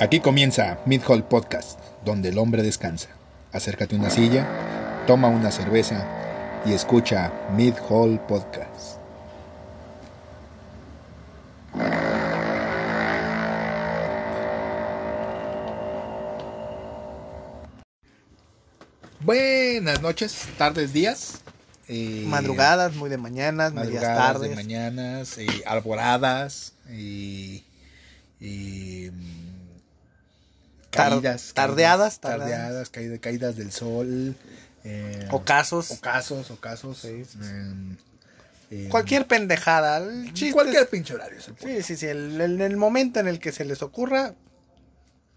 Aquí comienza Mid Hall Podcast, donde el hombre descansa. Acércate a una silla, toma una cerveza y escucha Mid Hall Podcast. Buenas noches, tardes, días. eh, Madrugadas, muy de mañanas, medias tardes. de mañanas, eh, alboradas, y, y, mm, Tar- caídas, tardeadas, caídas, tardeadas. tardeadas, caída- caídas del sol, eh, Ocasos. ocasos, ocasos, Sí, sí, em, em, Cualquier pendejada. El chiste cualquier es- pinche horario. es el punto. Sí, sí, sí. El, el- el momento en el que se les ocurra,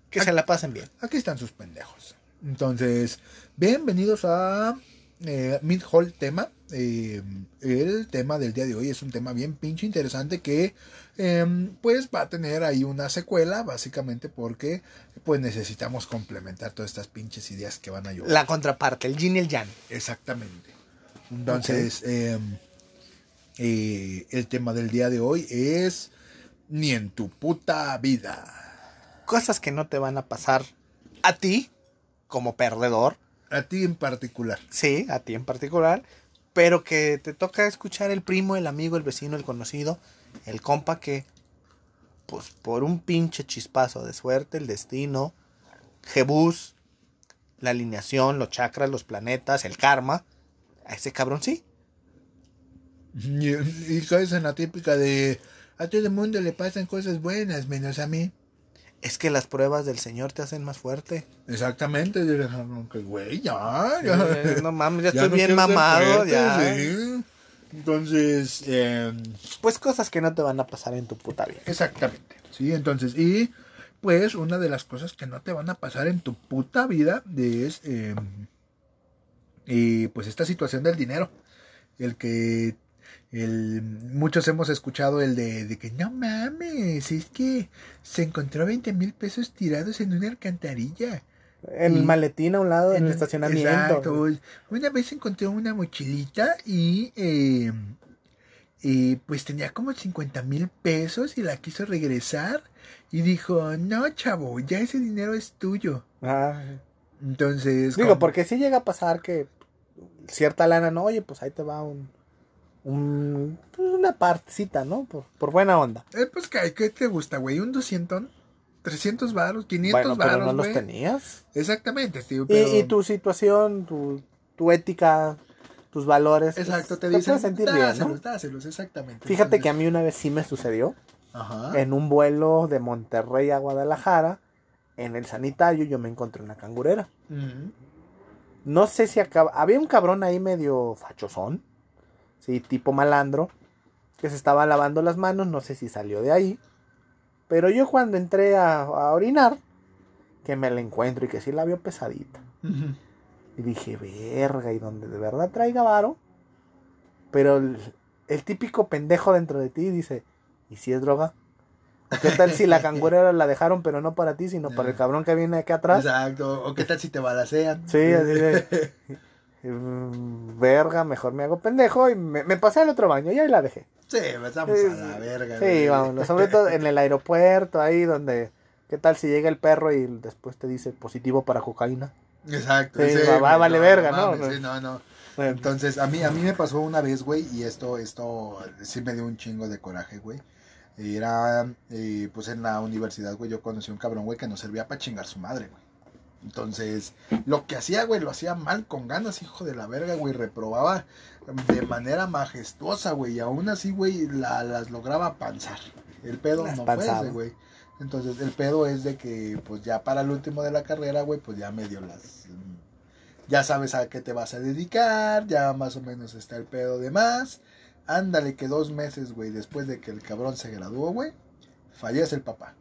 que se la pasen bien. Aquí están sus pendejos. Entonces, bienvenidos a eh, Mid Hall Tema. Eh, el tema del día de hoy es un tema bien pinche interesante que em, pues va a tener ahí una secuela, básicamente porque pues necesitamos complementar todas estas pinches ideas que van a ayudar. La contraparte, el yin y el yang. Exactamente. Entonces, em, eh, el tema del día de hoy es ni en tu puta vida. Cosas que no te van a pasar a ti, como perdedor. A ti en particular. Sí, a ti en particular. Pero que te toca escuchar el primo, el amigo, el vecino, el conocido, el compa que, pues por un pinche chispazo de suerte, el destino, Jebus, la alineación, los chakras, los planetas, el karma, a ese cabrón sí. Y, y caes en la típica de a todo el mundo le pasan cosas buenas, menos a mí. Es que las pruebas del Señor te hacen más fuerte. Exactamente, dirás, "Ah, que güey, ya, ya. Eh, no mames, ya Ya estoy no bien mamado, fuerte, ya. sí. Entonces, eh, Pues cosas que no te van a pasar en tu puta vida. exactamente, sí, entonces, y pues una de las cosas que no te van a pasar en tu puta vida es, eh, y pues esta situación del dinero, el que el, muchos hemos escuchado el de, de que no mames, es que se encontró 20 mil pesos tirados en una alcantarilla. En el maletín a un lado, en el En- estacionamiento. Exacto. Una vez encontré una mochilita y, eh, pues tenía como 50 mil pesos y la quiso regresar y dijo, no chavo, ya ese dinero es tuyo. Ah, Entonces... Digo, porque sí llega a pasar que cierta lana, no, oye, pues ahí te va un, un pues una partecita, ¿no? Por, por buena onda. Eh, pues ¿qué, qué te gusta, güey? ¿Un 200? ¿300 varos? ¿500 bueno, pero varos, no los tenías. Exactamente, Y, pero... y tu situación, tu, tu ética, tus valores. pues, Exacto, te dicen, puedes sentir bien, ¿no? dáselos, dáselos, exactamente. Fíjate que a mí una vez sí me sucedió. Ajá. En un vuelo de Monterrey a Guadalajara, en el sanitario, yo me encontré una cangurera. Ujú. No sé si acaba. Había un cabrón ahí medio fachosón. Sí, tipo malandro. Que se estaba lavando las manos. No sé si salió de ahí. Pero yo cuando entré a, a orinar. Que me la encuentro y que sí la vio pesadita. Y dije, verga, y donde de verdad traiga varo. Pero el, el típico pendejo dentro de ti dice, ¿y si es droga? ¿O ¿Qué tal si la cangurera la dejaron, pero no para ti, sino para el cabrón que viene aquí atrás? Exacto. ¿O qué tal si te balacean? Sí, así de, verga, mejor me hago pendejo y me, me pasé al otro baño y ahí la dejé. Sí, estamos a la verga. Sí, güey. vámonos, sobre todo en el aeropuerto, ahí donde, ¿qué tal si llega el perro y después te dice positivo para cocaína? Exacto. Sí, sí, va- vale verga, ¿no? mames, sí, no, no. Entonces, a mí, a mí me pasó una vez, güey, y esto, esto sí me dio un chingo de coraje, güey. Era, eh, pues en la universidad, güey, yo conocí a un cabrón, güey, que nos servía para chingar su madre, güey. Entonces, lo que hacía, güey, lo hacía mal, con ganas, hijo de la verga, güey, reprobaba de manera majestuosa, güey, y aún así, güey, la- las lograba panzar. El pedo Las no fue panzaba. ese, güey. Entonces, el pedo es de que, pues ya para el último de la carrera, güey, pues ya medio las... Ya sabes a qué te vas a dedicar, ya más o menos está el pedo de más. Ándale que dos meses, güey, después de que el cabrón se graduó, güey, fallece el papá.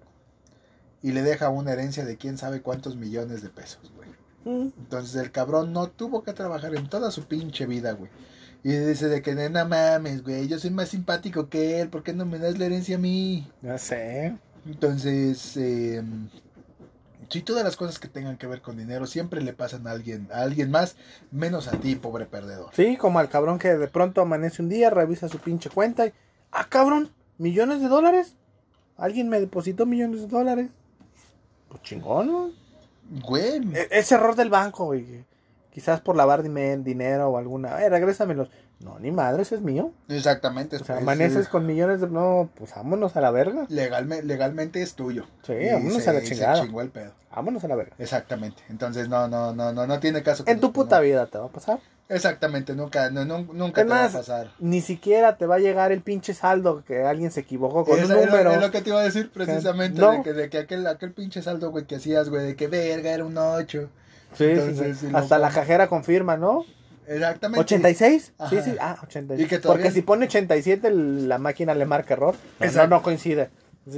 Y le deja una herencia de quién sabe cuántos millones de pesos, güey. Mm, Entonces el cabrón no tuvo que trabajar en toda su pinche vida, güey. Y dice de que, no mames, güey, yo soy más simpático que él, ¿por qué no me das la herencia a mí? Ya sé. Entonces, eh, sí, todas las cosas que tengan que ver con dinero siempre le pasan a alguien, a alguien más, menos a ti, pobre perdedor. Sí, como al cabrón que de pronto amanece un día, revisa su pinche cuenta y, ah, cabrón, millones de dólares. Alguien me depositó millones de dólares. Pues chingón, ¿no? Güey. E- Ese error del banco, güey. Quizás por lavar dime- dinero o alguna. Eh, regrésamelos. No, ni madre, ese es mío. Exactamente. O sea, es- amaneces es- con millones de. No, pues vámonos a la verga. legalme- legalmente es tuyo. Sí, Y vámonos se- a la chingada. Se chingó el pedo. Vámonos a la verga. Exactamente. Entonces no, no, no, no, no tiene caso. que En tu puta vida te va a pasar. Exactamente, nunca, no, nunca te va a pasar. Ni siquiera te va a llegar el pinche saldo que alguien se equivocó con un es lo- número. Es lo que te iba a decir precisamente, No. de que, de que aquel, aquel pinche saldo, güey, que hacías, güey, de que verga era un 8. Sí, sí, Entonces, sí. Hasta la cajera confirma, ¿no? Exactamente. ¿86? Sí, Ajá. sí. Ah, 87. Y que todavía- Porque si pone 87, el- la máquina le marca error. No, no coincide.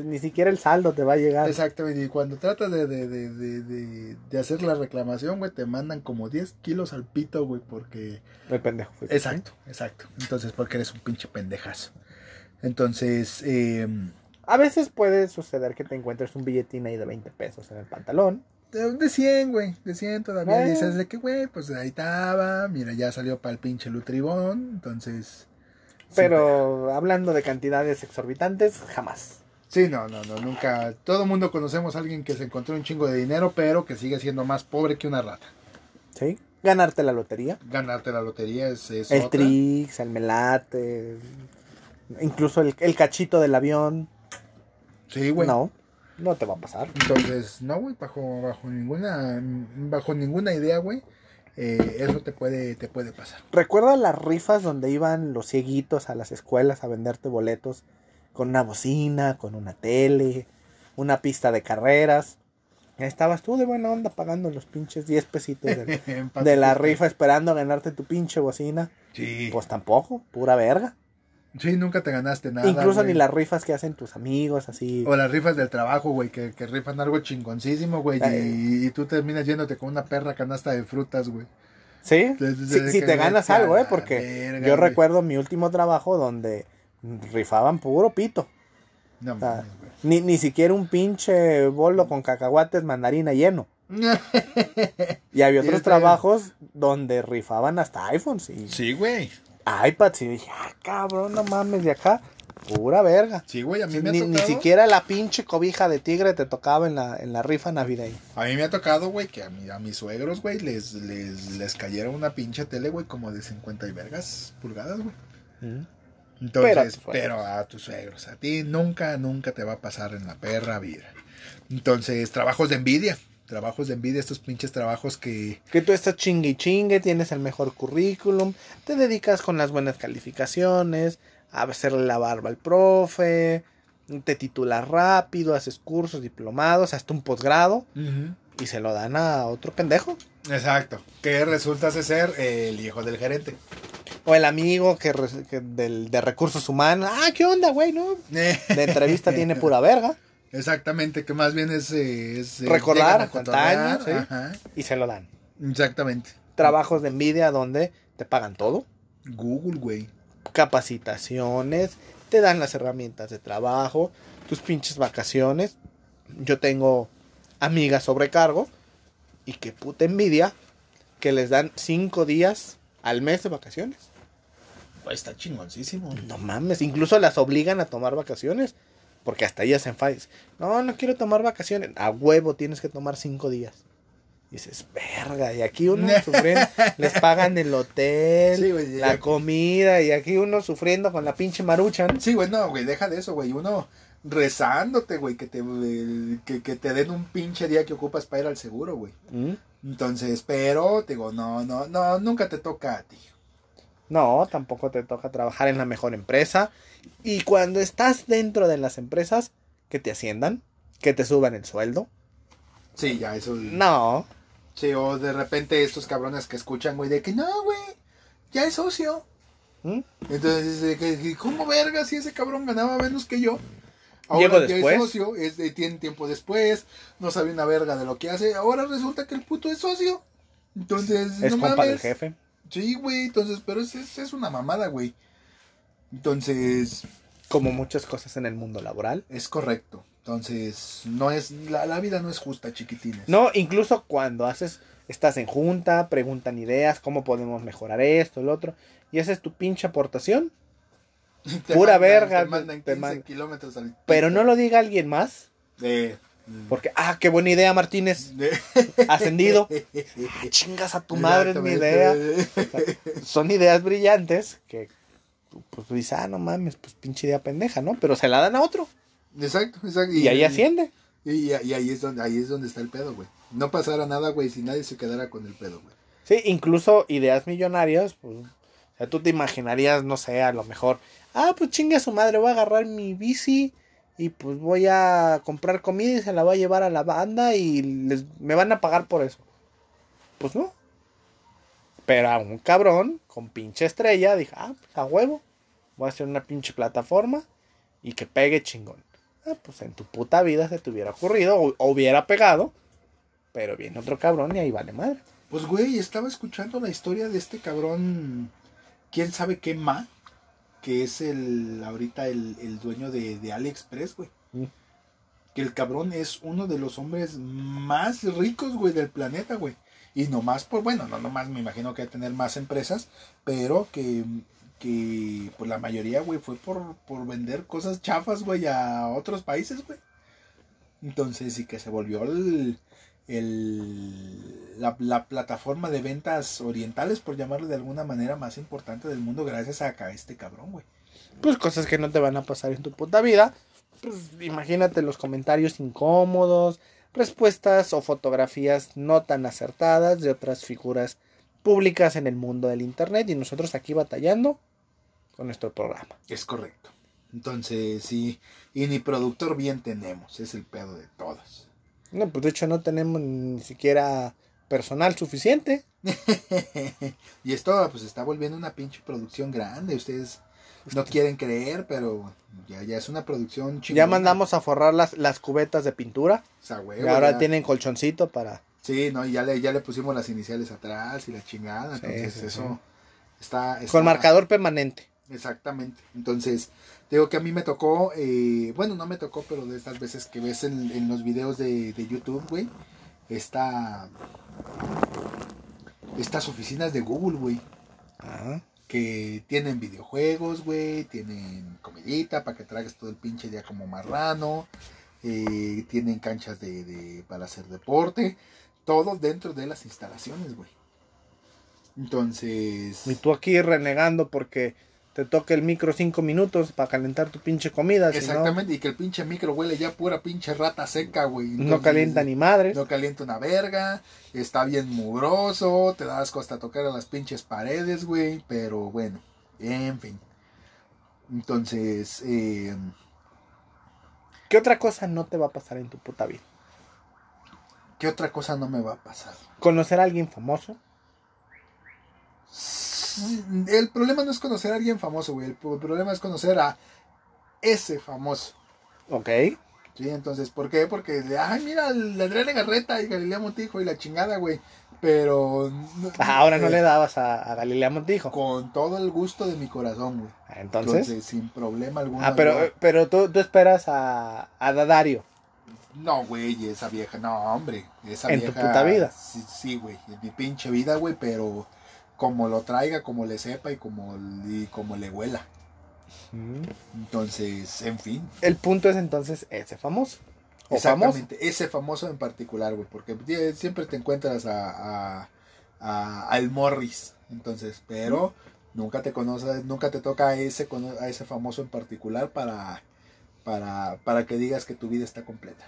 Ni siquiera el saldo te va a llegar. Exactamente, y cuando tratas de, de, de, de, hacer la reclamación, güey, te mandan como 10 kilos al pito, güey, porque... El pendejo. fuiste. Exacto, exacto. Entonces, porque eres un pinche pendejazo. Entonces, eh, A veces puede suceder que te encuentres un billetín ahí de 20 pesos en el pantalón. de, de 100, güey, de 100 todavía. Eh. Dices de que, güey, pues ahí estaba, mira, ya salió para el pinche lutribón, entonces... Pero hablando de cantidades exorbitantes, jamás. Sí, no, no, no, nunca. Todo mundo conocemos a alguien que se encontró un chingo de dinero, pero que sigue siendo más pobre que una rata. ¿Sí? Ganarte la lotería. Ganarte la lotería es, es el otra. Trix, el Melate, incluso el, el cachito del avión. Sí, güey. No, no te va a pasar. Entonces, no, güey, bajo, bajo ninguna, bajo ninguna idea, güey, eh, eso te puede, te puede pasar. ¿Recuerdas las rifas donde iban los cieguitos a las escuelas a venderte boletos con una bocina, con una tele, una pista de carreras? Estabas tú de buena onda pagando los pinches 10 pesitos de, de la rifa esperando a ganarte tu pinche bocina. Sí. Pues tampoco, pura verga. Sí, nunca te ganaste nada. Incluso güey. ni las rifas que hacen tus amigos, así. O las rifas del trabajo, güey, que, que rifan algo chingoncísimo, güey, y, y tú terminas yéndote con una perra canasta de frutas, güey. Sí, si, te ganas algo, ¿eh? Porque verga, yo güey. recuerdo mi último trabajo donde rifaban puro pito. No O sea, mames, güey. Ni, ni siquiera un pinche bolo con cacahuates mandarina lleno. Y había otros este- trabajos donde rifaban hasta iPhones y Sí, güey. iPads. Y dije, ah, cabrón, no mames, de acá, pura verga. Sí, güey, a mí me ha Ni, tocado. ni siquiera la pinche cobija de tigre te tocaba en la, en la rifa navideña. A mí me ha tocado, güey, que a, mi- a mis suegros, güey, les, les, les cayera una pinche tele, güey, como de 50 y vergas pulgadas, güey. Entonces, Pero a tus pero, suegros. a tus suegros, a ti nunca, nunca te va a pasar en la perra vida. Entonces, trabajos de envidia, trabajos de envidia, estos pinches trabajos que... Que tú estás chingue y chingue, tienes el mejor currículum, te dedicas con las buenas calificaciones, a hacerle la barba al profe, te titulas rápido, haces cursos, diplomados, hasta un posgrado y se lo dan a otro pendejo. Exacto, que resulta ser el hijo del gerente. O el amigo que, re- que del, de recursos humanos. Ah, ¿qué onda, güey? No? De entrevista tiene pura verga. Exactamente, que más bien es... eh, es, eh, Recordar sí. ajá, Y se lo dan. exactamente. Trabajos de envidia donde te pagan todo. Google, güey. capacitaciones, te dan las herramientas de trabajo, tus pinches vacaciones. Yo tengo amigas sobrecargo y que puta envidia que les dan cinco días al mes de vacaciones. Pues está chingoncísimo. No mames, incluso las obligan a tomar vacaciones porque hasta ellas se enfadan. No, no quiero tomar vacaciones. A huevo tienes que tomar cinco días. Y dices, verga, y aquí uno sufriendo, les pagan el hotel, Sí, güey, la comida, y aquí uno sufriendo con la pinche maruchan. Sí, güey, no, güey, deja de eso, güey. Uno rezándote, güey, que te, que, que te den un pinche día que ocupas para ir al seguro, güey. ¿Mm? Entonces, pero, te digo, no, no, no, nunca te toca a ti. No, tampoco te toca trabajar en la mejor empresa. Y cuando estás dentro de las empresas, que te asciendan, que te suban el sueldo. Sí, ya, eso. No, Sí, o de repente estos cabrones que escuchan, güey, de que no, güey, ya es socio. ¿Mm? Entonces, ¿cómo verga si ese cabrón ganaba menos que yo? Llegó ya después. es socio, es de, tiene tiempo después, no sabe una verga de lo que hace, ahora resulta que el puto es socio. Entonces, es no compa del mames. jefe. Sí, güey, entonces, pero es, es, es una mamada, güey. Entonces, Como muchas cosas en el mundo laboral. es correcto. Entonces, no es, la, la vida no es justa, chiquitines. No, incluso cuando haces, estás en junta, preguntan ideas, cómo podemos mejorar esto, el otro, y haces tu pinche aportación, Te pura mandan- verga, Te mandan te 15 mandan. kilómetros al pero no lo diga alguien más. Eh, Porque, ah, qué buena idea, Martínez. Ascendido. Ah, chingas a tu madre, es mi idea. Son ideas brillantes que, pues tú dices, ah, no mames, pues pinche idea pendeja, ¿no? Pero se la dan a otro. Exacto, exacto. Y, ahí asciende. Y, y ahí, es donde, ahí es donde está el pedo, güey. No pasara nada, güey, si nadie se quedara con el pedo, güey. Sí, incluso ideas millonarias, pues, o sea, tú te imaginarías, no sé, a lo mejor, ah, pues chingue a su madre, voy a agarrar mi bici y pues voy a comprar comida y se la voy a llevar a la banda y les, me van a pagar por eso. Pues no. Pero a un cabrón con pinche estrella dije, ah, pues a huevo, voy a hacer una pinche plataforma y que pegue chingón. Ah, pues en tu puta vida se te hubiera ocurrido o, o hubiera pegado, pero viene otro cabrón y ahí vale madre. Pues, güey, estaba escuchando la historia de este cabrón, quién sabe qué ma, que es el, ahorita el, el dueño de, de AliExpress, güey. Mm. Que el cabrón es uno de los hombres más ricos, güey, del planeta, güey. Y nomás por, bueno, no nomás me imagino que va a tener más empresas, pero que, que pues la mayoría, güey, fue por, por vender cosas chafas, güey, a otros países, güey. Entonces, sí que se volvió el, el, la, la plataforma de ventas orientales, por llamarlo de alguna manera, más importante del mundo gracias a acá este cabrón, güey. pues cosas que no te van a pasar en tu puta vida. Pues imagínate los comentarios incómodos, respuestas o fotografías no tan acertadas de otras figuras públicas en el mundo del internet y nosotros aquí batallando con nuestro programa. Es correcto. Entonces, sí, y ni productor bien tenemos, es el pedo de todos. No, pues de hecho no tenemos ni siquiera personal suficiente. y esto pues está volviendo una pinche producción grande, ustedes no quieren creer, pero ya, ya es una producción chingona. Ya mandamos a forrar las, las cubetas de pintura. O sea, Y huevo, ahora ya. tienen colchoncito para... Sí, no, y ya le, ya le pusimos las iniciales atrás y la chingada, entonces sí, eso sí. está, está... Con marcador permanente. Exactamente. Entonces, digo que a mí me tocó, eh, bueno, no me tocó, pero de estas veces que ves en, en los videos de, de YouTube, güey, está estas oficinas de Google, güey, Ajá. que tienen videojuegos, güey, tienen comidita para que tragues todo el pinche día como marrano, eh, tienen canchas de, de- para hacer deporte, todo dentro de las instalaciones, güey. Entonces... Y tú aquí renegando porque te toca el micro cinco minutos para calentar tu pinche comida. si no, Exactamente, y que el pinche micro huele ya pura pinche rata seca, güey. no calienta ni madres. No calienta una verga, está bien mugroso, te das hasta tocar a las pinches paredes, güey, pero bueno, en fin. Entonces, eh, ¿Qué otra cosa no te va a pasar en tu puta vida? ¿qué otra cosa no me va a pasar? ¿Conocer a alguien famoso? El problema no es conocer a alguien famoso, güey, el pro- problema es conocer a ese famoso. Ok. Sí, entonces, ¿por qué? Porque, ay, mira, el Andrea Legarreta y Galilea Montijo y la chingada, güey. Pero... no- Ah, Ahora no eh, le dabas a, a Galilea Montijo. Con todo el gusto de mi corazón, güey. Entonces. sin problema alguno. Ah, pero, pero tú, tú esperas a, a Dadario. No, güey, esa vieja, no, hombre. Esa En tu vieja, puta vida. Sí, sí, güey, en mi pinche vida, güey, pero como lo traiga, como le sepa y como, y como le huela. Entonces, en fin. El punto es entonces ese famoso. O famoso. Exactamente, ese famoso en particular, güey, porque tie- siempre te encuentras a, a, a- al Morris, entonces, pero nunca te conoces, nunca te toca a ese, a ese famoso en particular para, para, para que digas que tu vida está completa.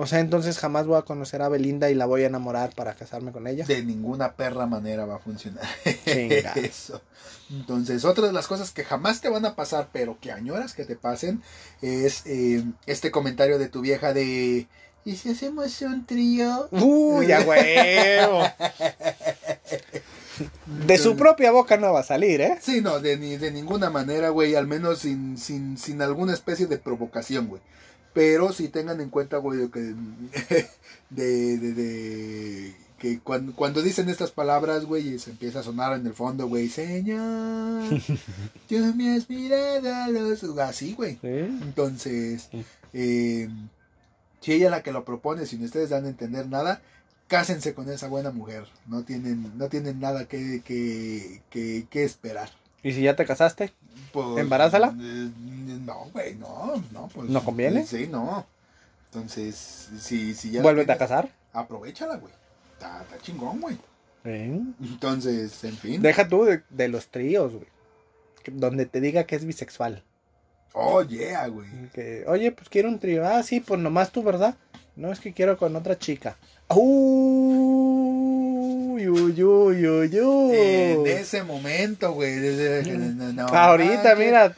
O sea, entonces jamás voy a conocer a Belinda y la voy a enamorar para casarme con ella. De ninguna perra manera va a funcionar eso. Entonces, otra de las cosas que jamás te van a pasar, pero que añoras que te pasen, es eh, este comentario de tu vieja de... ¿Y si hacemos un trío? Uy, a huevo. De su propia boca no va a salir, ¿eh? Sí, no, de, ni, de ninguna manera, güey, al menos sin, sin, sin alguna especie de provocación, güey. Pero sí tengan en cuenta, güey, que, de, de, de- que cuando, cuando dicen estas palabras, güey, y se empieza a sonar en el fondo, güey, Señor, tú me has mirado a los... Así, güey. Entonces, eh, si ella es la que lo propone, sin ustedes dan a entender nada, cásense con esa buena mujer. No tienen, no tienen nada que, que, que, que esperar. ¿Y si ya te casaste? Pues, ¿Embarázala? eh, no, güey, no, no. Pues, ¿No conviene? Sí, no. Entonces, si, si ya... Vuélvete a tienes, casar. Aprovechala, güey. Está, está chingón, güey. ¿eh? Entonces, en fin. Deja tú de, de los tríos, güey. Donde te diga que es bisexual. Oh, yeah, güey. Que, oye, pues quiero un trío. Ah, sí, pues nomás tú, ¿verdad? No, es que quiero con otra chica. Uy, uy, uy, uy, uy. En ese momento, güey. no, no, Ahorita, ah, mira,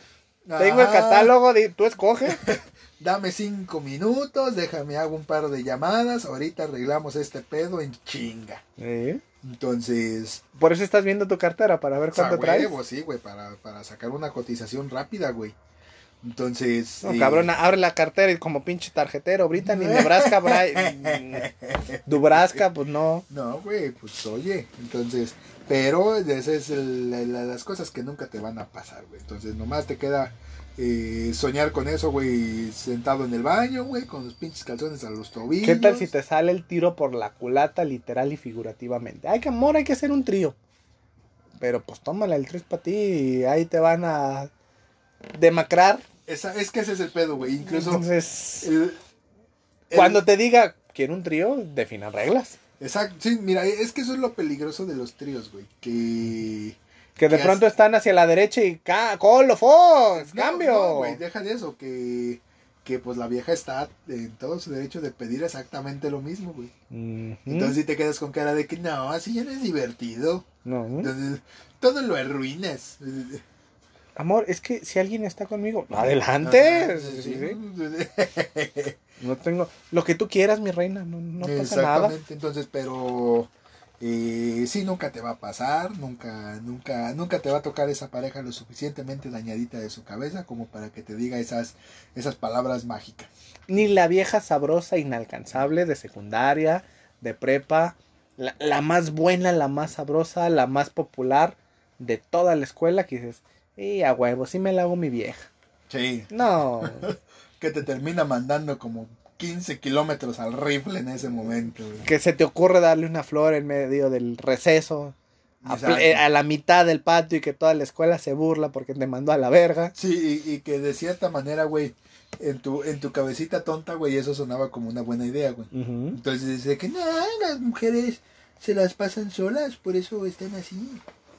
tengo el catálogo, de, tú escoge. Dame cinco minutos, déjame hago un par de llamadas, ahorita arreglamos este pedo en chinga. ¿Eh? Entonces, Por eso estás viendo tu cartera, para ver o sea, cuánto traes. huevo, sí, güey, para, para sacar una cotización rápida, güey. Entonces, No, eh, cabrón, abre la cartera y como pinche tarjetero, Brittany, Nebraska, Bra- Dubraska, pues no. No, güey, pues oye, entonces, pero esas es el- la- la- las cosas que nunca te van a pasar, güey. Entonces, nomás te queda eh, soñar con eso, güey, sentado en el baño, güey, con los pinches calzones a los tobillos. ¿Qué tal si te sale el tiro por la culata, literal y figurativamente? Ay, que amor, hay que hacer un trío. Pero pues tómala el trío para ti y ahí te van a demacrar. Esa- es que ese es el pedo, güey. Incluso Entonces, el- el- cuando te diga quiero un trío, defina reglas. Exacto, sí, mira, es que eso es lo peligroso de los tríos, güey. Que. Que de ¿Qué pronto están hacia la derecha y ca colo, fos, No, cambio. no, güey, deja de eso, que. Que pues la vieja está en todo su derecho de pedir exactamente lo mismo, güey. Entonces si te quedas con cara de que no, así ya no es divertido. no. Entonces, todo lo arruinas. Amor, es que si alguien está conmigo, adelante. Sí, sí. No tengo lo que tú quieras, mi reina, no, no pasa nada. Exactamente, entonces, pero eh, sí, nunca te va a pasar, nunca, nunca, nunca te va a tocar esa pareja lo suficientemente dañadita de su cabeza como para que te diga esas, esas palabras mágicas. Ni la vieja sabrosa inalcanzable de secundaria, de prepa, la, la más buena, la más sabrosa, la más popular de toda la escuela que dices, y a huevo, sí me la hago mi vieja. Sí. No, Que te termina mandando como 15 kilómetros al rifle en ese momento. güey. que se te ocurre darle una flor en medio del receso, a, ple- a la mitad del patio y que toda la escuela se burla porque te mandó a la verga. Sí, y, y que de cierta manera, güey, en tu, en tu cabecita tonta, güey, eso sonaba como una buena idea, güey. Entonces dice que no, las mujeres se las pasan solas, por eso están así.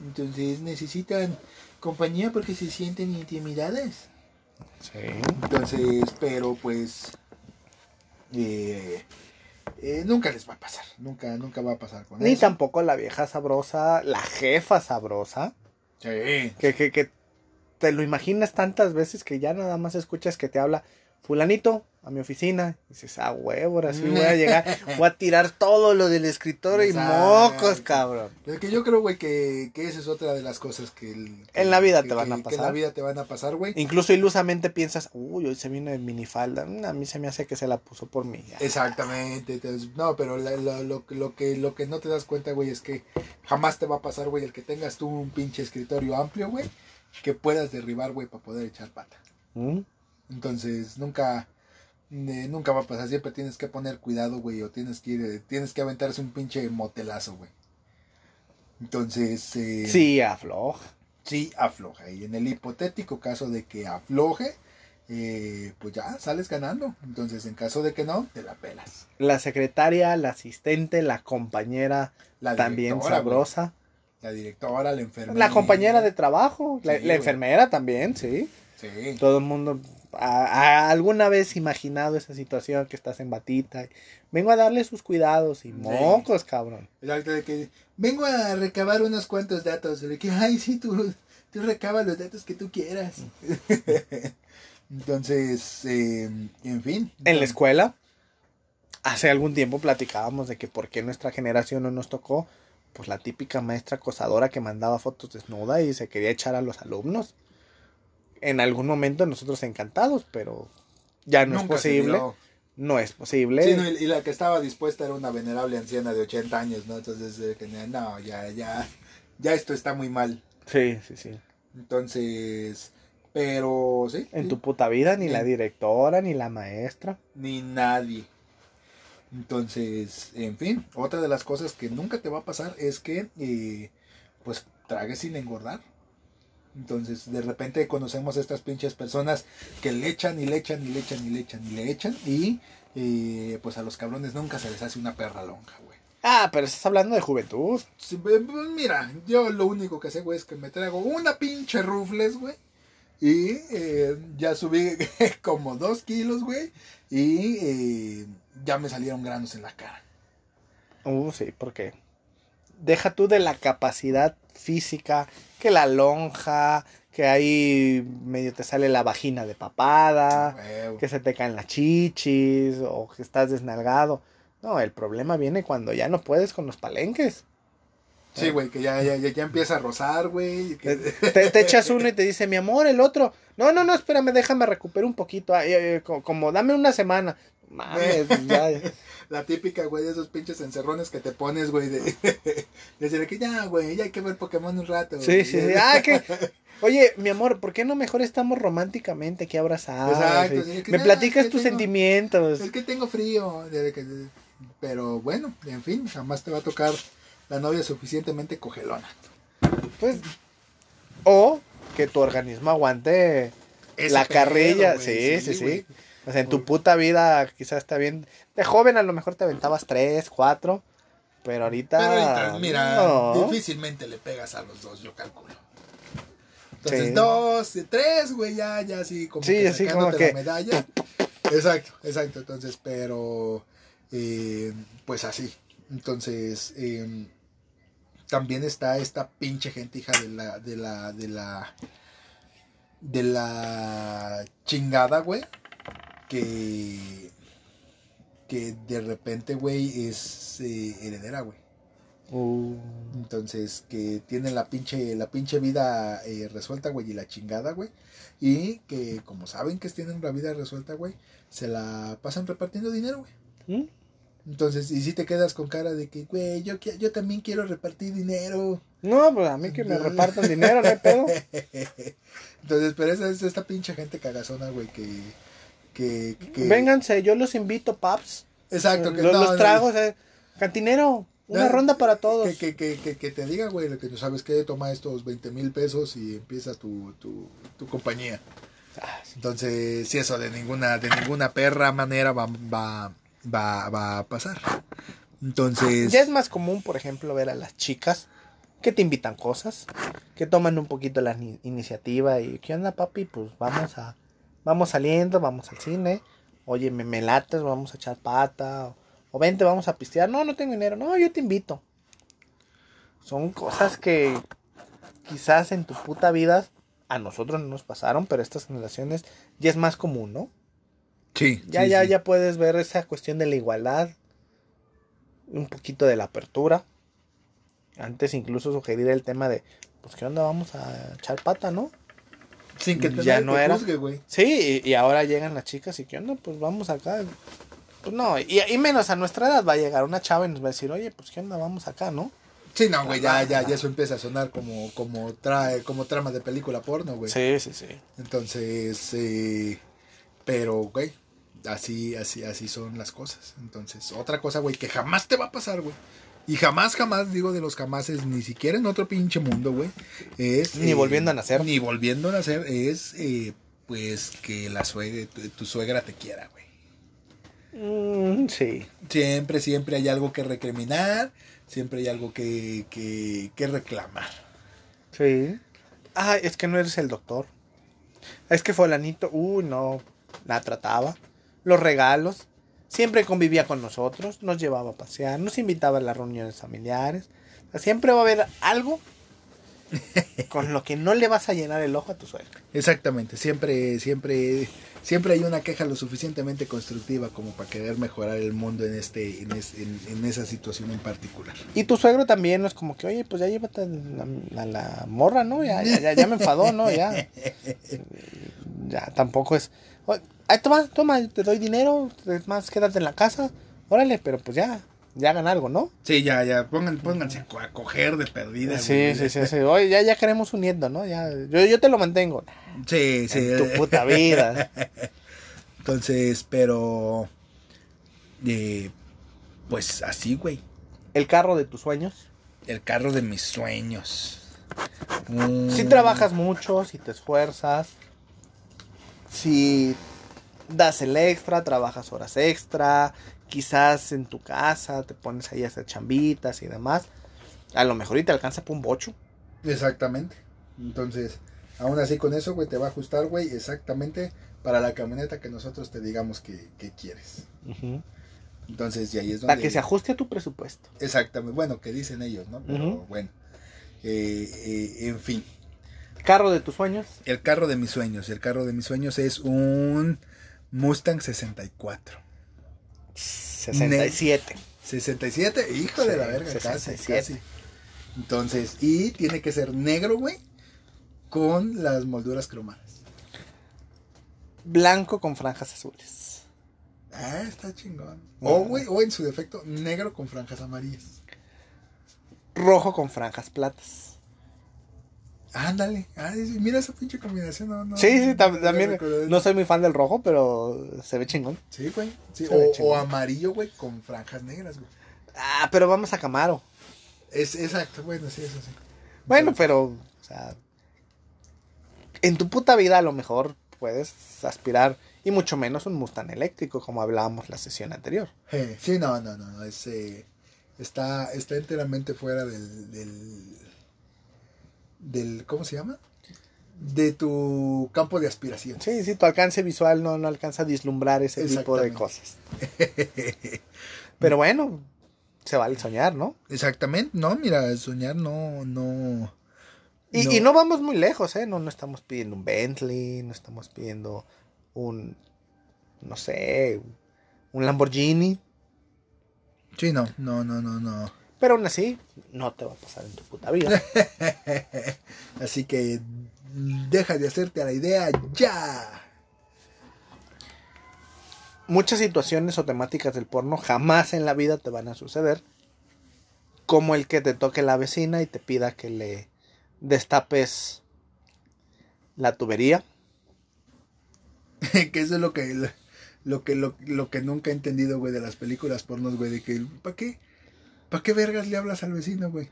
Entonces necesitan compañía porque se sienten intimidadas. Sí. Entonces, pero pues eh, eh, nunca les va a pasar, nunca, nunca va a pasar con Ni eso. tampoco la vieja sabrosa, la jefa sabrosa, Sí. que, que, que te lo imaginas tantas veces que ya nada más escuchas que te habla fulanito a mi oficina. Y dices, ah, huevo, ahora sí voy a llegar, voy a tirar todo lo del escritorio y mocos, cabrón. Es que yo creo, güey, que, que esa es otra de las cosas que... el- En la vida que- te van a que- Que en pasar. la vida te van a pasar, güey. Incluso ilusamente piensas, uy, hoy se viene en minifalda. Mm, A mí se me hace que se la puso por mí. Exactamente. entonces, no, pero la- la- lo, lo, que, lo que no te das cuenta, güey, es que jamás te va a pasar, güey, el que tengas tú un pinche escritorio amplio, güey, que puedas derribar, güey, para poder echar pata. ¿Mm? Entonces, nunca, eh, nunca va a pasar. Siempre tienes que poner cuidado, güey, o tienes que ir, eh, tienes que aventarse un pinche motelazo, güey. Entonces, eh, Sí, afloja. sí afloja. Y en el hipotético caso de que afloje, eh, pues ya sales ganando. Entonces, en caso de que no, te la pelas. La secretaria, la asistente, la compañera La también güey. sabrosa. La directora, la enfermera. La compañera de trabajo, la, Sí, la enfermera también, sí. Sí. Todo el mundo alguna vez imaginado esa situación que estás en batita. vengo a darle sus cuidados y mocos, cabrón. Exacto, de que vengo a recabar unos cuantos datos. De que, ay, sí, tú, tú recaba los datos que tú quieras. Entonces, eh, en fin. En la escuela, hace algún tiempo platicábamos de que por qué nuestra generación no nos tocó, pues la típica maestra acosadora que mandaba fotos desnuda y se quería echar a los alumnos. En algún momento nosotros encantados, pero ya no Nunca es posible. No es posible. Sí, no, y la que estaba dispuesta era una venerable anciana de 80 años, ¿no? Entonces, no, ya, ya, ya esto está muy mal. sí, sí, sí. Entonces, pero sí. En sí, tu puta vida, ni la directora, ni la maestra. Ni nadie. Entonces, en fin, otra de las cosas que nunca te va a pasar es que, eh, pues, tragues sin engordar. Entonces, de repente conocemos a estas pinches personas que le echan y le echan y le echan y le echan y le echan y Y pues a los cabrones nunca se les hace una perra lonja, güey. Ah, pero estás hablando de juventud. Sí, Mira, yo lo único que sé, güey, es que me traigo una pinche rufles, güey. Y eh, ya subí como dos kilos, güey. Y eh, ya me salieron granos en la cara. Uh, sí, porque deja tú de la capacidad física, que la lonja, que ahí medio te sale la vagina de papada, Huevo. que se te caen las chichis o que estás desnalgado. No, el problema viene cuando ya no puedes con los palenques. Sí, güey, que ya, ya, ya, empieza a rozar, güey. que- Te, te echas uno y te dice, mi amor, el otro. No, no, no, espérame, déjame recuperar un poquito. Ay, ay, ay, co- como, dame una semana. Mames, ya, ya. La típica, güey, de esos pinches encerrones que te pones, güey, de, de decirle que ya, güey, ya hay que ver Pokémon un rato. Sí, güey. sí, sí. Ah, que. Oye, mi amor, ¿por qué no mejor estamos románticamente aquí abrazados? Exacto, sí, que Me platicas que tus tengo- sentimientos. Es que tengo frío. pero bueno, en fin, jamás te va a tocar la novia suficientemente cogelona. Pues. O que tu organismo aguante Ese la carrilla. sí, sí, sí. O sea, en tu puta vida quizás está bien. De joven a lo mejor te aventabas tres, cuatro. Pero ahorita. Pero ahorita, mira, no. difícilmente le pegas a los dos, yo calculo. Entonces, Sí. dos, tres, güey, ya, ya así, como Sí, que así sacándote como que- la medalla. Exacto, exacto. Entonces, pero, eh, pues así. Entonces, eh, también está esta pinche gente hija de la, de la, de la, de la chingada, güey, que, que de repente, güey, es eh, heredera, güey. Uh, Entonces, que tienen la pinche, la pinche vida eh, resuelta, güey, y la chingada, güey. Y que como saben que tienen la vida resuelta, güey, se la pasan repartiendo dinero, güey. ¿Mm? Entonces, y si te quedas con cara de que, güey, yo, yo también quiero repartir dinero. No, pues a mí que me repartan dinero, no hay pedo. Entonces, pero esa es esta pinche gente cagazona, güey, que, que, que- Vénganse, yo los invito, paps. Exacto, que los, no, los no, tragos, eh. Cantinero, una No, ronda para todos. Que, que, que, te diga, güey, que no sabes qué, toma estos 20 mil pesos y empieza tu, tu, tu compañía. Ah, sí. Entonces, sí, eso de ninguna, de ninguna perra manera va, va, va, va a pasar. Entonces, Ya es más común, por ejemplo, ver a las chicas que te invitan cosas, que toman un poquito la ni- iniciativa y ¿qué onda, papi? Pues vamos a vamos saliendo, vamos al cine. Oye, me, me lates, vamos a echar pata o, o vente, vamos a pistear. No, no tengo dinero. No, yo te invito. Son cosas que quizás en tu puta vida a nosotros no nos pasaron, pero estas generaciones ya es más común, ¿no? sí, Ya, sí, ya, sí. ya puedes ver esa cuestión de la igualdad, un poquito de la apertura. Antes incluso sugerir el tema de, pues qué onda, vamos a echar pata, ¿no? Sin que te, ya no te era. juzgue, güey. Sí, y, y ahora llegan las chicas y qué onda, pues vamos acá. Pues no, y, y menos a nuestra edad va a llegar una chava y nos va a decir, oye, pues qué onda, vamos acá, ¿no? Sí, no, güey, ya, ya, ya eso empieza a sonar como, como, trae, como trama de película porno, güey. Sí, sí, sí. Entonces, eh, pero, güey, así, así, así son las cosas. Entonces, otra cosa, güey, que jamás te va a pasar, güey. Y jamás, jamás, digo de los jamases, ni siquiera en otro pinche mundo, güey. Es. Ni volviendo a nacer. Ni volviendo a nacer, es, eh, pues, que la suegra, tu, tu suegra te quiera, güey. Mm, sí. Siempre, siempre hay algo que recriminar, siempre hay algo que, que, que reclamar. Sí. Ah, es que no eres el doctor. Es que fulanito, uy, no, la trataba. Los regalos. Siempre convivía con nosotros, nos llevaba a pasear, nos invitaba a las reuniones familiares. Siempre va a haber algo con lo que no le vas a llenar el ojo a tu suegra. Exactamente, siempre, siempre, siempre hay una queja lo suficientemente constructiva como para querer mejorar el mundo en este, en, es- en- en esa situación en particular. Y tu suegro también no es como que, oye, pues ya llévate a la, a la morra, ¿no? Ya, ya, ya, ya me enfadó, ¿no? Ya. Ya, tampoco es. "Oye, Ay, toma, toma, te doy dinero, es más, quédate en la casa. Órale, pero pues ya, ya hagan algo, ¿no? Sí, ya, ya, pongan, pónganse a co- a coger de perdida. Sí, güey. sí, sí, sí. Oye, ya, ya queremos un nieto, ¿no? Ya, yo, yo te lo mantengo. Sí, sí. En tu puta vida. Entonces, pero, eh, pues así, güey. El carro de tus sueños. El carro de mis sueños. Mm, Si trabajas mucho, si te esfuerzas, si das el extra, trabajas horas extra, quizás en tu casa te pones ahí a hacer chambitas y demás. A lo mejor y te alcanza por un bocho. Exactamente. Entonces, aún así con eso, güey, te va a ajustar, güey, exactamente para la camioneta que nosotros te digamos que, que quieres. Entonces, y ahí es donde... Para que se ajuste a tu presupuesto. Exactamente, bueno, que dicen ellos, ¿no? Pero bueno, eh, eh, en fin. Carro de tus sueños. El carro de mis sueños, el carro de mis sueños es un Mustang 64. 67. 67, hijo de la verga, 67. casi, casi. Entonces, y tiene que ser negro, güey, con las molduras cromadas. Blanco con franjas azules. Ah, está chingón. O, güey, o en su defecto, negro con franjas amarillas. Rojo con franjas platas. Ándale, ay, mira esa pinche combinación. No, no, sí, sí, tam- no también. No soy muy fan del rojo, pero se ve chingón. Sí, güey. Sí, o, chingón. o amarillo, güey, con franjas negras, güey. Ah, pero vamos a Camaro. Es exacto, bueno, sí, eso sí. Bueno, pero, o sea, en tu puta vida a lo mejor puedes aspirar, y mucho menos un Mustang eléctrico, como hablábamos la sesión anterior. sí, no, no, no, no, es, eh, está, está enteramente fuera del, del, del, ¿cómo se llama? De tu campo de aspiración. Sí, sí, tu alcance visual no, no alcanza a vislumbrar ese tipo de cosas. Pero bueno, se vale soñar, ¿no? Exactamente, no, mira, soñar no, no. Y y no vamos muy lejos, ¿eh? No, no estamos pidiendo un Bentley, no estamos pidiendo un, no sé, un Lamborghini. Sí, no, no, no, no, no. Pero aún así, no te va a pasar en tu puta vida. Así que deja de hacerte a la idea ya. Muchas situaciones o temáticas del porno jamás en la vida te van a suceder. Como el que te toque la vecina y te pida que le destapes la tubería. que eso es lo que lo que lo, lo que nunca he entendido, güey, de las películas pornos, güey, de que ¿para qué? ¿Para qué vergas le hablas al vecino, güey?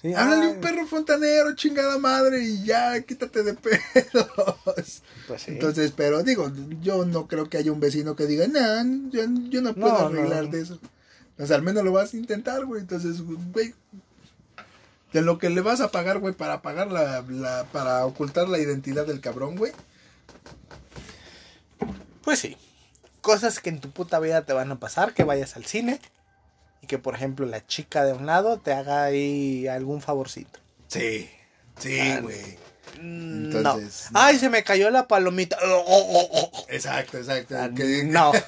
Sí, Háblale a ay, un perro fontanero, chingada madre, y ya, quítate de pedos. Pues sí. Entonces, pero digo, yo no creo que haya un vecino que diga, no, yo, yo no puedo No, arreglar no. de eso. O sea, al menos lo vas a intentar, güey. Entonces, güey, de lo que le vas a pagar, güey, para pagar la, la, para ocultar la identidad del cabrón, güey. Pues sí. Cosas que en tu puta vida te van a pasar, que vayas al cine y que por ejemplo la chica de un lado te haga ahí algún favorcito. Sí, sí, güey. Mm, Entonces, no. Ay, se me cayó la palomita. Oh, oh, oh. Exacto, exacto. Ah, que, no.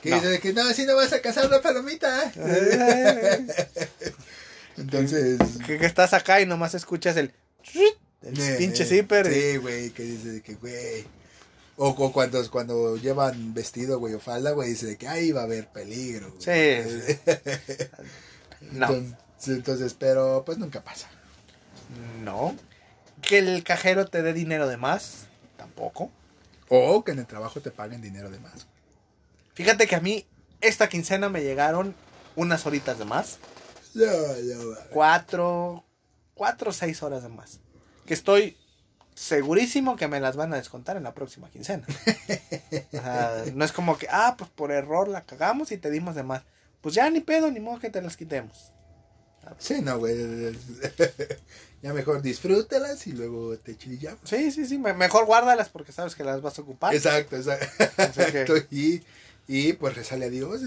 Que no. dice que no, así no vas a cazar la palomita. Entonces, que, que estás acá y nomás escuchas el, el Eh, pinche eh, zipper. Sí, güey, que dice que, güey. O, o cuando, cuando llevan vestido, güey, o falda, güey, dice de que ahí va a haber peligro. güey. Sí, No, Entonces, entonces, pero pues nunca pasa. no. Que el cajero te dé dinero de más, tampoco. O que en el trabajo te paguen dinero de más. Fíjate que a mí esta quincena me llegaron unas horitas de más. Ya, ya. Cuatro, cuatro o seis horas de más. Que estoy segurísimo que me las van a descontar en la próxima quincena. O sea, no es como que, ah, pues por error la cagamos y te dimos de más. Pues ya ni pedo, ni modo que te las quitemos. Sí, no, güey. Ya mejor disfrútalas y luego te chillamos. Sí, sí, sí, me- mejor guárdalas porque sabes que las vas a ocupar. Exacto, exacto. Que- Y, y pues rezale a Dios.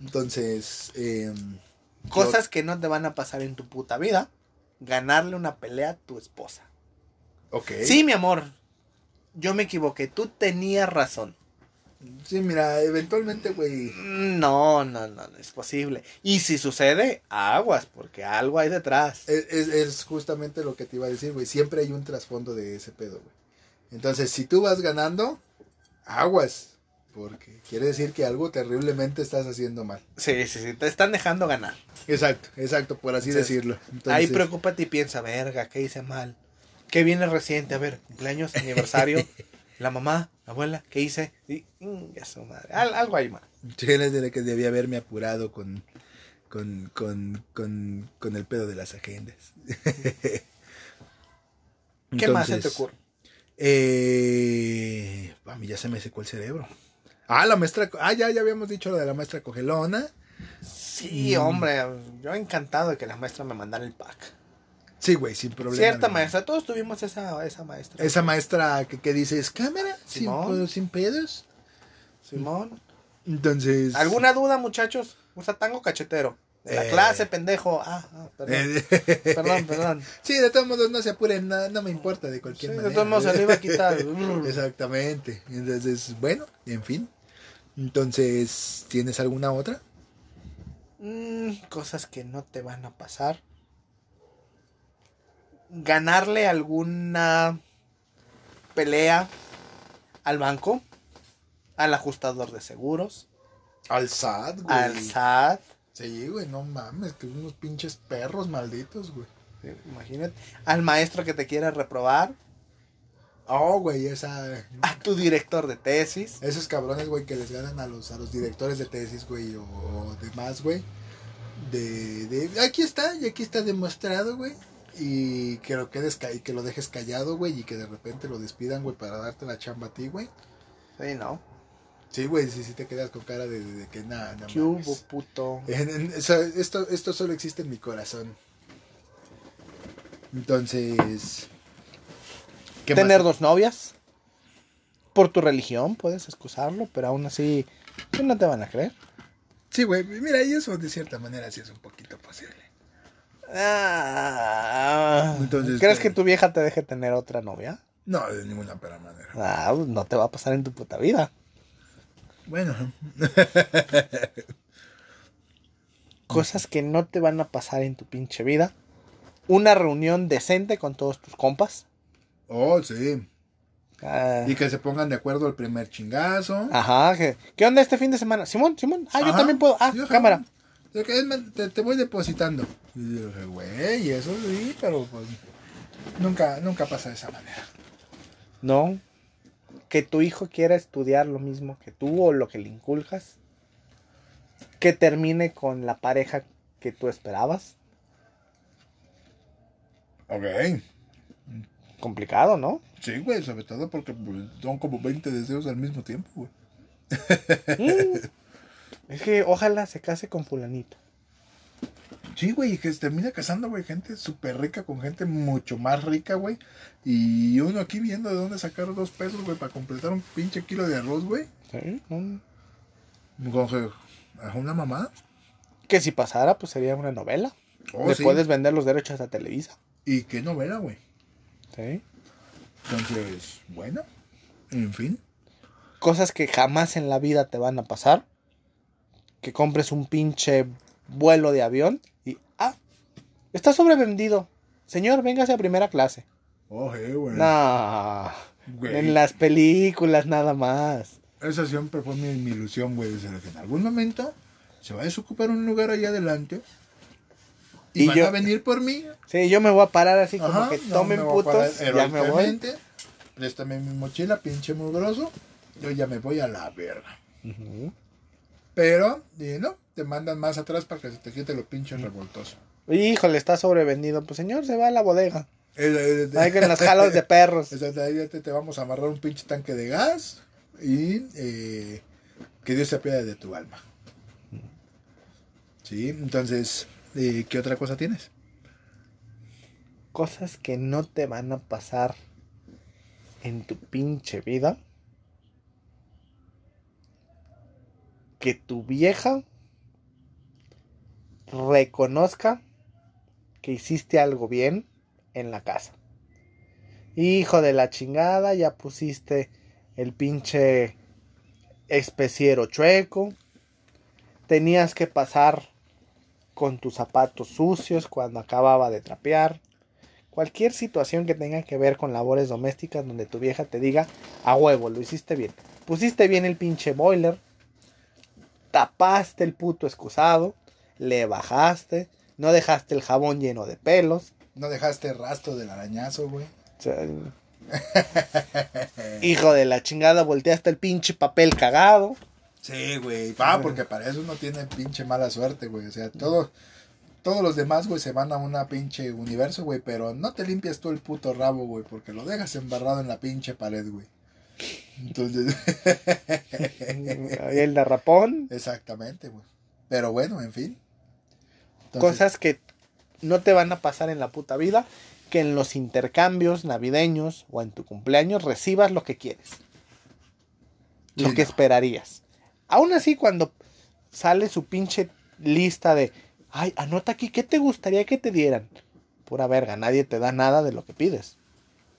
Entonces, eh, Cosas que no te van a pasar en tu puta vida. Ganarle una pelea a tu esposa. Ok. Sí, mi amor. Yo me equivoqué. Tú tenías razón. Sí, mira, eventualmente, güey. No, no, no, no es posible. Y si sucede, aguas, porque algo hay detrás. Es, es- es justamente lo que te iba a decir, güey. Siempre hay un trasfondo de ese pedo, güey. Entonces, si tú vas ganando, aguas. Porque quiere decir que algo terriblemente estás haciendo mal. Sí, sí, sí, te están dejando ganar. Exacto, exacto, por así Entonces, decirlo. Entonces, Ahí preocúpate y piensa, verga, ¿qué hice mal? ¿Qué viene reciente? A ver, cumpleaños, aniversario, la mamá, la abuela, ¿qué hice? Y, mm, ya su madre, al- algo hay mal. Tienes de que debía haberme apurado con, con, con, con, con el pedo de las agendas. ¿Qué más se te ocurre? Eh, a mí ya se me secó el cerebro. Ah, la maestra. Ah, ya, ya habíamos dicho lo de la maestra cogelona. Sí, hombre, yo encantado de que la maestra me mandara el pack. Sí, güey, sin problema. Cierta maestra, todos tuvimos esa, esa maestra. Esa maestra que, que dices, cámara, sin, Simón. pedos, sin pedos. Simón. Entonces. ¿Alguna duda, muchachos? Usa tango cachetero. De la Eh. clase, pendejo. Ah, ah, perdón. Eh, Perdón, perdón. Sí, de todos modos no se apuren, no, no me importa de Sí, cualquier de manera. todos modos se lo iba a quitar. Exactamente. Entonces, bueno, en fin. Entonces, ¿tienes alguna otra? Mm, cosas que no te van a pasar. Ganarle alguna pelea al banco, al ajustador de seguros, Al SAT, güey. al SAT. Sí, güey, no mames, que unos pinches perros malditos, güey. Sí, Imagínate. Al maestro que te quiera reprobar, Oh, güey, esa. a tu director de tesis. Esos cabrones, güey, que les ganan a los, a los directores de tesis, güey, o, o demás, güey. De, de, aquí está, y aquí está demostrado, güey. Y que lo quedes y que lo dejes callado, güey, y que de repente lo despidan, güey, para darte la chamba a ti, güey. Sí, ¿no? Sí, güey, sí, sí te quedas con cara de, de- de que nada, no ¿Qué mames. hubo, puto? En- en- eso- esto, esto solo existe en mi corazón. Entonces. ¿qué Tener más? dos novias. Por tu religión, puedes excusarlo, pero aún así pues, no te van a creer. Sí, güey, mira, y eso de cierta manera sí es un poquito. Ah, Entonces, ¿Crees ¿qué? que tu vieja te deje tener otra novia? No, de ninguna manera. Ah, pues, no te va a pasar en tu puta vida. Bueno, Cosas que no te van a pasar en tu pinche vida. Una reunión decente con todos tus compas. oh, sí. Ah, Y que se pongan de acuerdo el primer chingazo. Ajá, ¿qué, qué onda este fin de semana? Simón, Simón. Ah, yo también puedo. Ah, Yo, cámara. que, Te, te voy depositando. Y yo dije, güey, eso sí, pero pues. Nunca, nunca pasa de esa manera. No. Que tu hijo quiera estudiar lo mismo que tú o lo que le inculcas. Que termine con la pareja que tú esperabas. Ok. Complicado, ¿no? Sí, güey, sobre todo porque pues, son como 20 deseos al mismo tiempo, güey. Mm. Es que ojalá se case con fulanito. Sí, güey, y que se termina casando, güey, gente súper rica con gente mucho más rica, güey. Y uno aquí viendo de dónde sacar dos pesos, güey, para completar un pinche kilo de arroz, güey. Sí. Con que- ¿Es una mamá? Que si pasara, pues sería una novela. Oh, Le sí. puedes vender los derechos a Televisa. ¿Y qué novela, güey? Sí. Entonces, bueno, en fin. Cosas que jamás en la vida te van a pasar. Que compres un pinche vuelo de avión y. Ah, está sobrevendido. Señor, véngase a primera clase. Oje, güey. No. Güey. En las películas nada más. Esa siempre fue mi, mi ilusión, güey. desde que en algún momento se va a desocupar un lugar allá adelante. Y, Y van yo- a venir por mí. Sí, yo me voy a parar así como que tomen putos. Ya me voy. Préstame mi mochila, pinche mugroso. Yo ya me voy a la verga. Pero, y no, te mandan más atrás para que se te quite lo pinche revoltoso. Híjole, está sobrevendido. Pues señor, se va a la bodega. Hay con las jalas de perros. Exacto, ahí te, te vamos a amarrar un pinche tanque de gas y eh, que Dios se apiade de tu alma. Sí, entonces, eh, ¿qué otra cosa tienes? Cosas que no te van a pasar en tu pinche vida. Que tu vieja reconozca que hiciste algo bien en la casa. Hijo de la chingada, ya pusiste el pinche especiero chueco. Tenías que pasar con tus zapatos sucios cuando acababa de trapear. Cualquier situación que tenga que ver con labores domésticas donde tu vieja te diga, a huevo, lo hiciste bien. Pusiste bien el pinche boiler, tapaste el puto excusado, le bajaste, no dejaste el jabón lleno de pelos. No dejaste rastro del arañazo, güey. O sea, hijo de la chingada, volteaste el pinche papel cagado. Sí, güey. Ah, porque para eso no tiene pinche mala suerte, güey. O sea, todo, Todos los demás, güey, se van a una pinche universo, güey, pero no te limpias tú el puto rabo, güey, porque lo dejas embarrado en la pinche pared, güey. Entonces, el derrapón. exactamente, güey. Pero bueno, en fin. Entonces, Cosas que no te van a pasar en la puta vida. Que en los intercambios navideños o en tu cumpleaños recibas lo que quieres. Lo que esperarías. Aún así, cuando sale su pinche lista de. Ay, anota aquí, ¿qué te gustaría que te dieran? Pura verga, nadie te da nada de lo que pides.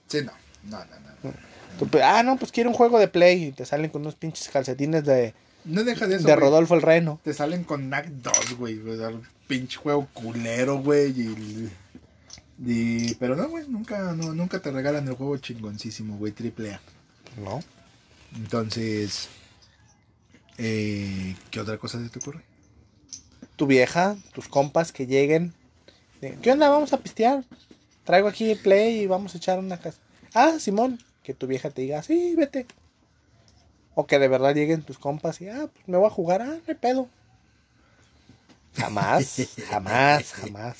Sí, no. No, no, no. no. Tú pe- ah, no, pues quiero un juego de play y te salen con unos pinches calcetines de, No deja de eso. de. Rodolfo el Reno. Te salen con NAC 2, güey. pinche juego culero, güey. Y, y- pero no, güey. Nunca, no, nunca te regalan el juego chingoncísimo, güey. Triple A. ¿No? Entonces. Eh, ¿Qué otra cosa se te ocurre? Tu vieja, tus compas que lleguen. ¿Qué onda? Vamos a pistear. Traigo aquí play y vamos a echar una casa. Ah, Simón. Que tu vieja te diga, sí, vete. O que de verdad lleguen tus compas y, ah, pues me voy a jugar. Ah, no hay pedo. Jamás, jamás, jamás.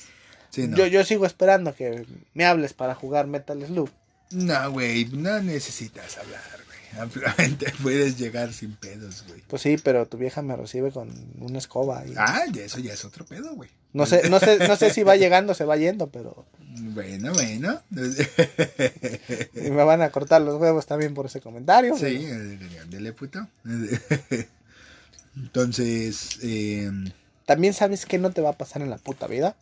Sí, no. Yo, yo sigo esperando que me hables para jugar Metal Slug. No, güey. No necesitas hablar. Ampliamente puedes llegar sin pedos, güey. Pues sí, pero tu vieja me recibe con una escoba. Y... Ah, ya eso ya es otro pedo, güey. No sé, no sé, no sé si va llegando o se va yendo, pero Bueno, bueno. y me van a cortar los huevos también por ese comentario. Sí, eh, ándale, puto. Entonces, eh, También sabes que no te va a pasar en la puta vida.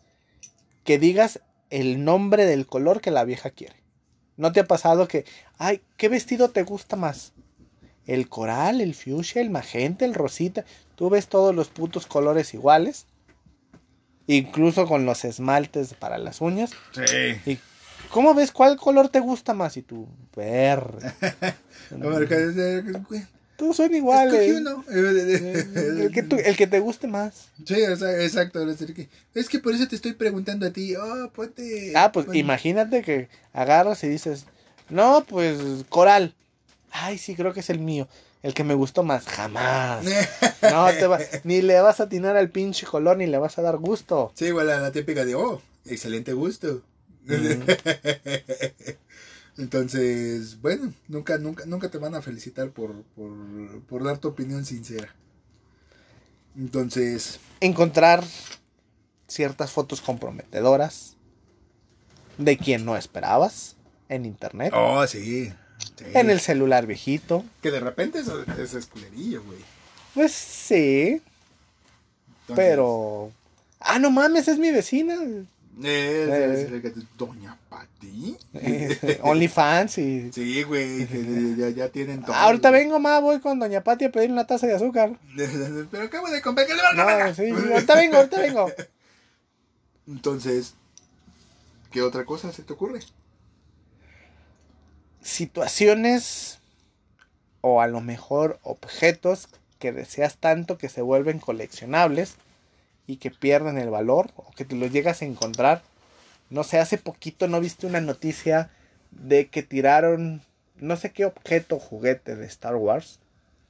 Que digas el nombre del color que la vieja quiere. ¿No te ha pasado que, ay, ¿qué vestido te gusta más? El coral, el fuchsia, el magenta, el rosita. Tú ves todos los putos colores iguales. Incluso con los esmaltes para las uñas. sí. ¿Cómo ves cuál color te gusta más? Y tú, verde. A Todos son iguales. escogí uno. El que, tú- el que te guste más. Sí, o sea, exacto. es que- Es que por eso te estoy preguntando a ti. Oh, ponte. Ah, pues imagínate que agarras y dices, no, pues coral. Ay, sí, creo que es el mío. El que me gustó más. Jamás. No, te va, ni le vas a atinar al pinche color, ni le vas a dar gusto. Sí, igual la, la típica de, oh, excelente gusto. Mm. Entonces, bueno, nunca, nunca, nunca te van a felicitar por, por, por dar tu opinión sincera. Entonces, Encontrar ciertas fotos comprometedoras de quien no esperabas en internet, oh, sí. sí. en el celular viejito. Que de repente eso es culerillo, güey. Pues sí, Entonces, pero... Ah, no mames, es mi vecina. Eh, Doña Pati. Eh, OnlyFans y... Sí, güey, que ya, ya tienen todo. Ah, ahorita vengo, ma, voy con Doña Pati a pedir una taza de azúcar. Pero acabo de comprar que le van a No, sí, ahorita vengo, ahorita vengo. Entonces, ¿qué otra cosa se te ocurre? Situaciones o a lo mejor objetos que deseas tanto que se vuelven coleccionables y que pierden el valor o que te los llegas a encontrar. No sé, hace poquito no viste una noticia de que tiraron no sé qué objeto juguete de Star Wars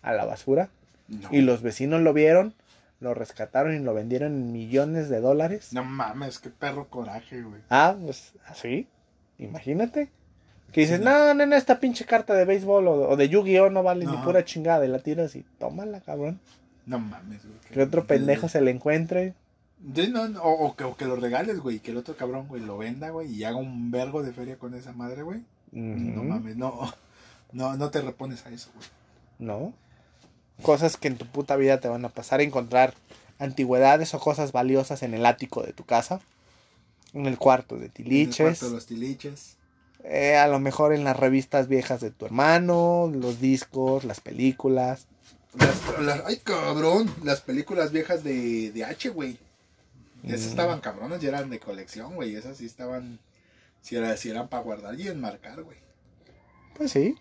a la basura No. y los vecinos lo vieron, lo rescataron y lo vendieron en millones de dólares. No mames, qué perro coraje, güey. Ah, pues así. Imagínate. Que dices, Sí, no, no, no, esta pinche carta de béisbol o, o de Yu-Gi-Oh no vale ni pura chingada. Y la tiras y tómala, cabrón. No mames, güey. Que otro pendejo se le encuentre. No, no, o, o que, o que lo regales, güey. Que el otro cabrón, güey, lo venda, güey. Y haga un vergo de feria con esa madre, güey. No mames, no. No, no te repones a eso, güey. ¿No? Cosas que en tu puta vida te van a pasar. Encontrar antigüedades o cosas valiosas en el ático de tu casa. En el cuarto de En el tiliches. cuarto de los tiliches. eh, a lo mejor en las revistas viejas de tu hermano. Los discos, las películas. Las, las- ay, cabrón. Las películas viejas de, de H, güey. Esas Mm. estaban cabronas y eran de colección, güey. Esas sí estaban. Si, era, si eran para guardar y enmarcar, güey. Pues sí.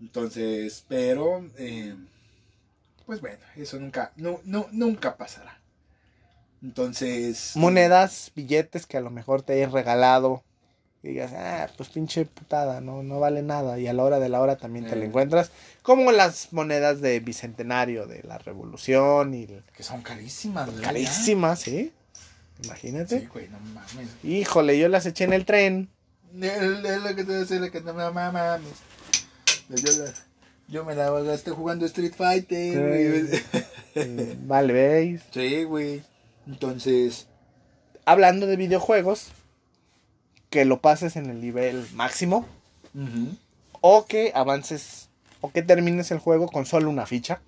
Entonces, pero. eh, pues bueno, eso nunca, no, no, nunca pasará. Entonces. monedas, billetes que a lo mejor te hayas regalado. Y digas, ah, pues pinche putada, no, no vale nada. Y a la hora de la hora también te Eh. lo encuentras. Como las monedas de bicentenario de la revolución y el- Que son carísimas, güey. carísimas, ¿sí? Imagínate. Sí, güey, no mames. Híjole, yo las eché en el tren. Es lo que te decía, que no me mames. Yo, la- yo me la gasté jugando Street Fighter, güey. Eh, Vale, veis. Sí, güey. Entonces, Hablando de videojuegos, que lo pases en el nivel máximo o que avances o que termines el juego con solo una ficha.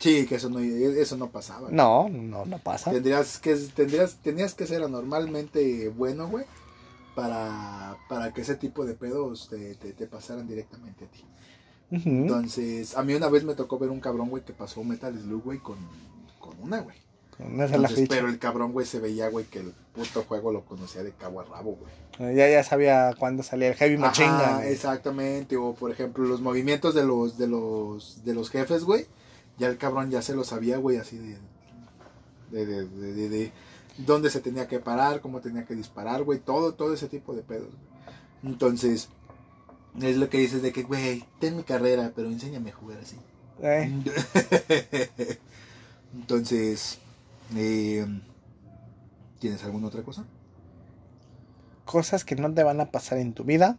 sí, que eso no, eso no pasaba. No, no, no pasa. Tendrías que, tendrías, tenías que ser anormalmente bueno, güey, para, para que ese tipo de pedos te, te, te pasaran directamente a ti. Entonces, a mí una vez me tocó ver un cabrón, güey, que pasó Metal Slug, güey, con, con una, güey. Entonces, pero el cabrón, güey, se veía, güey, que el puto juego lo conocía de cabo a rabo, güey. Ya, ya sabía cuándo salía el Heavy Ajá, Gun. exactamente. O, por ejemplo, los movimientos de los, de los, de los jefes, güey. Ya el cabrón ya se lo sabía, güey, así de... De, de, de, de- de dónde se tenía que parar, cómo tenía que disparar, güey. Todo, todo ese tipo de pedos, güey. Entonces, es lo que dices de que, güey, ten mi carrera, pero enséñame a jugar así. Eh, Entonces, eh, ¿tienes alguna otra cosa? cosas que no te van a pasar en tu vida.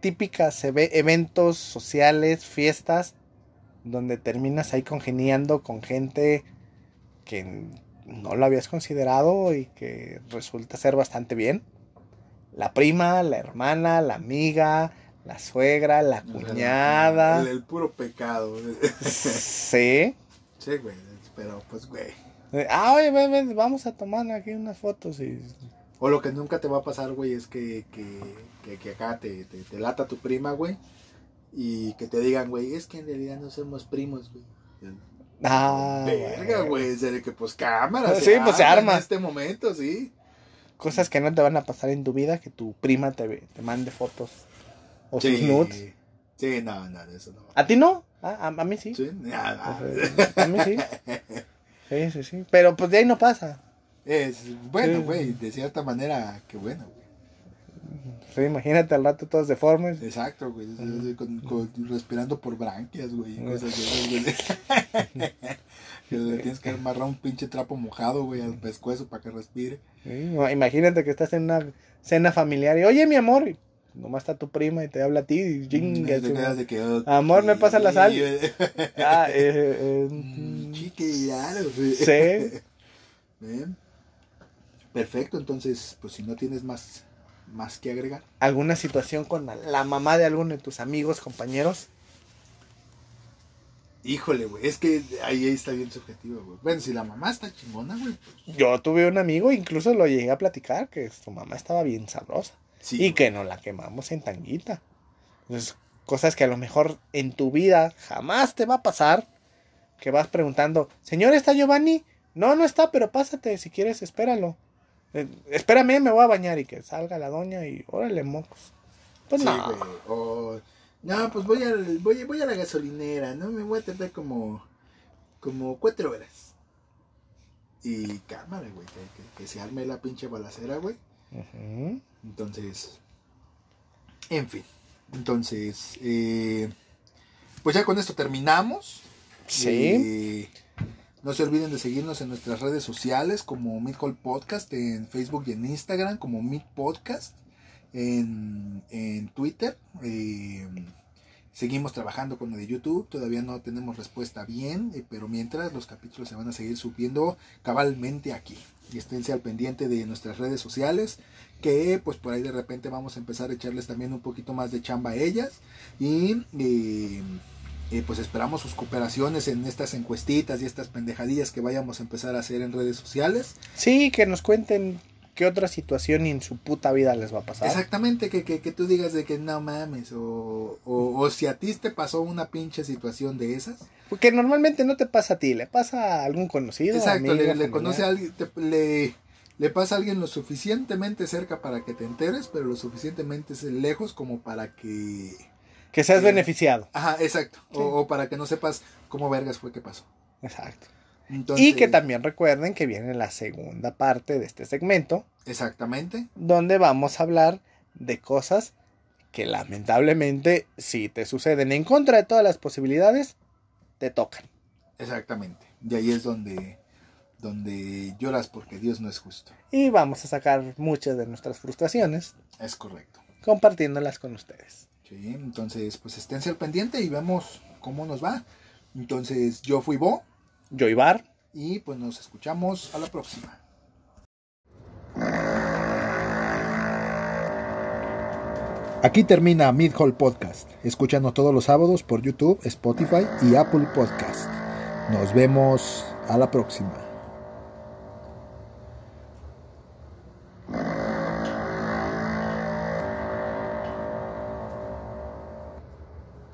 Típicas eve- eventos sociales, fiestas, donde terminas ahí congeniando con gente que no lo habías considerado y que resulta ser bastante bien. La prima, la hermana, la amiga, la suegra, la cuñada. El, el puro pecado. Sí. sí, güey, pero pues, güey. Ah, oye, ven, ven, vamos a tomar aquí unas fotos y... O lo que nunca te va a pasar, güey, es que, que, que, que acá te, te, te lata tu prima, güey. Y que te digan, güey, es que en realidad no somos primos, güey. Ah, Verga, güey. en serio que pues cámara. Sí, pues, se arma. En este momento, sí. Cosas que no te van a pasar en tu vida, que tu prima te, te mande fotos o sí. sus nudes. Sí, no, no, eso no. ¿A ti no? Ah, a, a mí sí. Sí, nada. A mí sí. Sí, sí, sí. Pero pues de ahí no pasa. Es bueno, Sí. güey, de cierta manera, que bueno, güey. Sí, imagínate al rato todos deformes. Exacto, güey. respirando por branquias, güey. y Cosas de esas, güey. que le tienes que amarrar un pinche trapo mojado, güey, al pescuezo para que respire. Sí, Imagínate que estás en una cena familiar y, oye, mi amor, nomás está tu prima y te habla a ti y que, ok. Amor, ¿me pasa la sal? Ah, eh, eh, Mm, Chique, claro, güey. Sí. Bien. Perfecto, entonces, pues si no tienes más, más que agregar. ¿Alguna situación con la, la mamá de alguno de tus amigos, compañeros? Híjole, güey, es que ahí está bien subjetivo, güey. Bueno, si la mamá está chingona, güey, pues Yo tuve un amigo, incluso lo llegué a platicar, que su mamá estaba bien sabrosa. Sí. y que nos la quemamos en tanguita. Entonces, cosas que a lo mejor en tu vida jamás te va a pasar. Que vas preguntando, señor, ¿está Giovanni? No, no está, pero pásate, si quieres, espéralo. Eh, espérame, me voy a bañar y que salga la doña y órale, mocos. Pues Sí, no. güey. O, no, pues voy, al, voy, voy a la gasolinera, ¿no? Me voy a tardar como, como cuatro horas. Y cámara, güey, que, que- que se arme la pinche balacera, güey. Entonces, en fin. Entonces, eh, pues ya con esto terminamos. Sí. Eh, no se olviden de seguirnos en nuestras redes sociales como Meet Hall Podcast en Facebook y en Instagram como Meet Podcast en, en Twitter. Eh, seguimos trabajando con lo de YouTube, todavía no tenemos respuesta bien, pero mientras los capítulos se van a seguir subiendo cabalmente aquí. Y esténse al pendiente de nuestras redes sociales, que pues por ahí de repente vamos a empezar a echarles también un poquito más de chamba a ellas. Y eh, eh, pues esperamos sus cooperaciones en estas encuestitas y estas pendejadillas que vayamos a empezar a hacer en redes sociales. Sí, que nos cuenten qué otra situación en su puta vida les va a pasar. Exactamente, que, que, que tú digas de que no mames, o, o, o si a ti te pasó una pinche situación de esas. Porque normalmente no te pasa a ti, le pasa a algún conocido. Exacto, amigo, le, conoce a alguien, te- le, le pasa a alguien lo suficientemente cerca para que te enteres, pero lo suficientemente lejos como para que... Que seas Eh, beneficiado. Ajá, exacto, Sí. o, o para que no sepas cómo vergas fue que pasó. Exacto. Entonces, Y que también recuerden que viene la segunda parte de este segmento, Exactamente, donde vamos a hablar de cosas que lamentablemente, si te suceden en contra de todas las posibilidades, te tocan. exactamente. Y ahí es donde, donde lloras porque Dios no es justo. Y vamos a sacar muchas de nuestras frustraciones Es correcto. compartiéndolas con ustedes. Sí, entonces pues esténse al pendiente y vemos cómo nos va. Entonces yo fui Bo Y pues nos escuchamos a la próxima. Aquí termina Mid Hall Podcast. Escúchanos todos los sábados por YouTube, Spotify y Apple Podcast. Nos vemos a la próxima.